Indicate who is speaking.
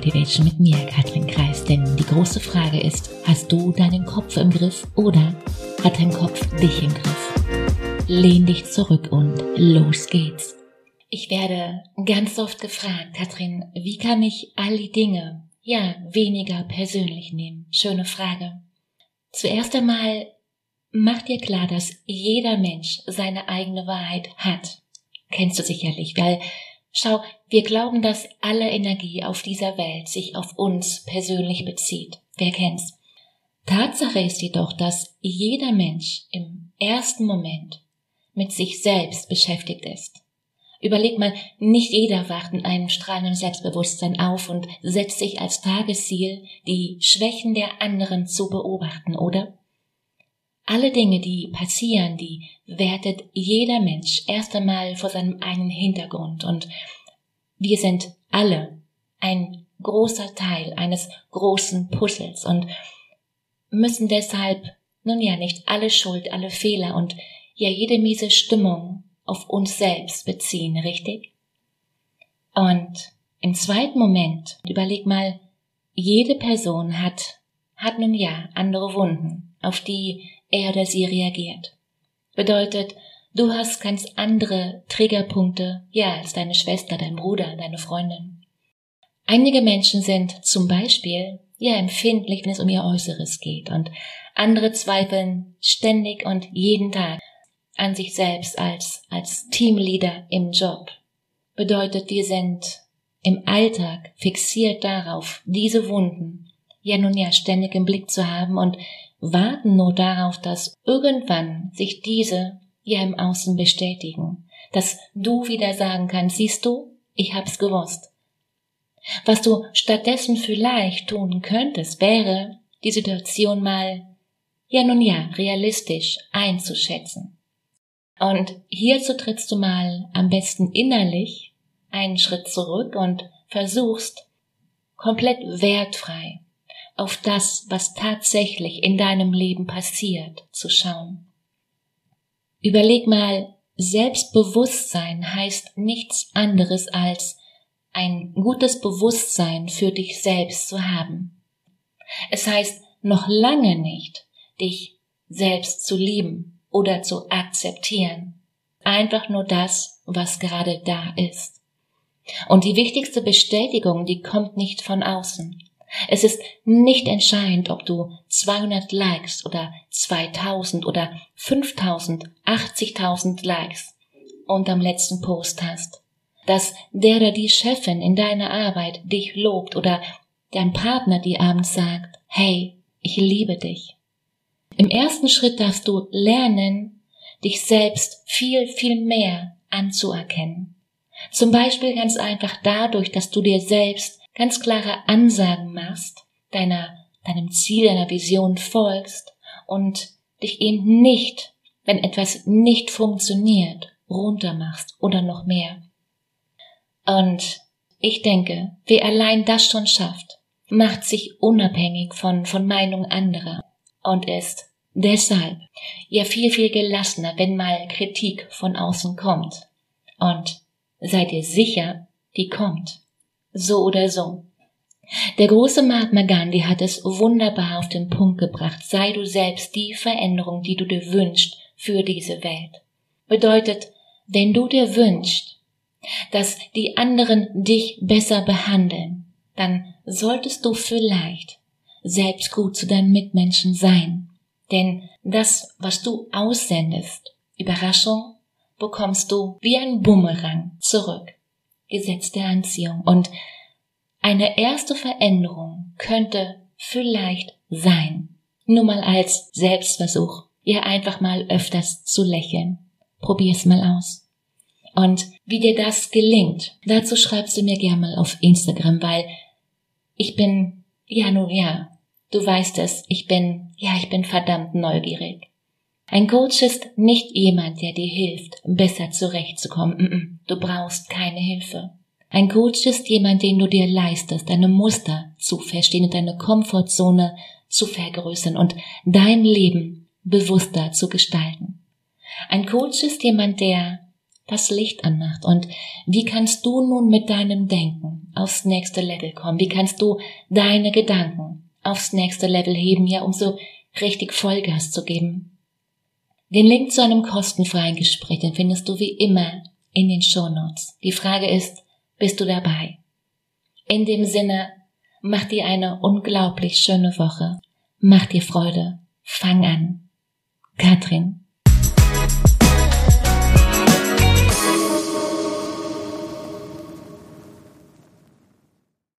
Speaker 1: Motivation mit mir, Katrin Kreis. Denn die große Frage ist, hast du deinen Kopf im Griff oder hat dein Kopf dich im Griff? Lehn dich zurück und los geht's. Ich werde ganz oft gefragt, Katrin, wie kann ich all die Dinge, ja, weniger persönlich nehmen? Schöne Frage. Zuerst einmal mach dir klar, dass jeder Mensch seine eigene Wahrheit hat. Kennst du sicherlich, weil Schau, wir glauben, dass alle Energie auf dieser Welt sich auf uns persönlich bezieht. Wer kennt's? Tatsache ist jedoch, dass jeder Mensch im ersten Moment mit sich selbst beschäftigt ist. Überleg mal, nicht jeder wacht in einem strahlenden Selbstbewusstsein auf und setzt sich als Tagesziel, die Schwächen der anderen zu beobachten, oder? Alle Dinge, die passieren, die wertet jeder Mensch erst einmal vor seinem eigenen Hintergrund und wir sind alle ein großer Teil eines großen Puzzles und müssen deshalb nun ja nicht alle Schuld, alle Fehler und ja jede miese Stimmung auf uns selbst beziehen, richtig? Und im zweiten Moment, überleg mal, jede Person hat, hat nun ja andere Wunden, auf die er oder sie reagiert. Bedeutet, du hast ganz andere Triggerpunkte, ja, als deine Schwester, dein Bruder, deine Freundin. Einige Menschen sind zum Beispiel, ja, empfindlich, wenn es um ihr Äußeres geht und andere zweifeln ständig und jeden Tag an sich selbst als, als Teamleader im Job. Bedeutet, wir sind im Alltag fixiert darauf, diese Wunden ja nun ja ständig im Blick zu haben und warten nur darauf, dass irgendwann sich diese ja im Außen bestätigen, dass du wieder sagen kannst, siehst du, ich hab's gewusst. Was du stattdessen vielleicht tun könntest, wäre, die Situation mal, ja nun ja, realistisch einzuschätzen. Und hierzu trittst du mal am besten innerlich einen Schritt zurück und versuchst komplett wertfrei auf das, was tatsächlich in deinem Leben passiert, zu schauen. Überleg mal, Selbstbewusstsein heißt nichts anderes als ein gutes Bewusstsein für dich selbst zu haben. Es heißt noch lange nicht, dich selbst zu lieben oder zu akzeptieren. Einfach nur das, was gerade da ist. Und die wichtigste Bestätigung, die kommt nicht von außen. Es ist nicht entscheidend, ob du 200 Likes oder 2000 oder 5000, 80.000 Likes unterm letzten Post hast. Dass der oder die Chefin in deiner Arbeit dich lobt oder dein Partner dir abends sagt, hey, ich liebe dich. Im ersten Schritt darfst du lernen, dich selbst viel, viel mehr anzuerkennen. Zum Beispiel ganz einfach dadurch, dass du dir selbst ganz klare Ansagen machst, deiner, deinem Ziel, deiner Vision folgst und dich eben nicht, wenn etwas nicht funktioniert, runtermachst oder noch mehr. Und ich denke, wer allein das schon schafft, macht sich unabhängig von, von Meinung anderer und ist deshalb ja viel, viel gelassener, wenn mal Kritik von außen kommt. Und seid ihr sicher, die kommt so oder so. Der große Mahatma Gandhi hat es wunderbar auf den Punkt gebracht. Sei du selbst die Veränderung, die du dir wünschst für diese Welt. Bedeutet, wenn du dir wünschst, dass die anderen dich besser behandeln, dann solltest du vielleicht selbst gut zu deinen Mitmenschen sein. Denn das, was du aussendest, Überraschung, bekommst du wie ein Bumerang zurück. Gesetz der Anziehung. Und eine erste Veränderung könnte vielleicht sein, nur mal als Selbstversuch, ihr einfach mal öfters zu lächeln. Probier's mal aus. Und wie dir das gelingt, dazu schreibst du mir gerne mal auf Instagram, weil ich bin, ja nun ja, du weißt es, ich bin, ja, ich bin verdammt neugierig. Ein Coach ist nicht jemand, der dir hilft, besser zurechtzukommen. Du brauchst keine Hilfe. Ein Coach ist jemand, den du dir leistest, deine Muster zu verstehen und deine Komfortzone zu vergrößern und dein Leben bewusster zu gestalten. Ein Coach ist jemand, der das Licht anmacht. Und wie kannst du nun mit deinem Denken aufs nächste Level kommen? Wie kannst du deine Gedanken aufs nächste Level heben, ja, um so richtig Vollgas zu geben? Den Link zu einem kostenfreien Gespräch, den findest du wie immer in den Show Notes. Die Frage ist, bist du dabei? In dem Sinne, mach dir eine unglaublich schöne Woche. Mach dir Freude. Fang an. Katrin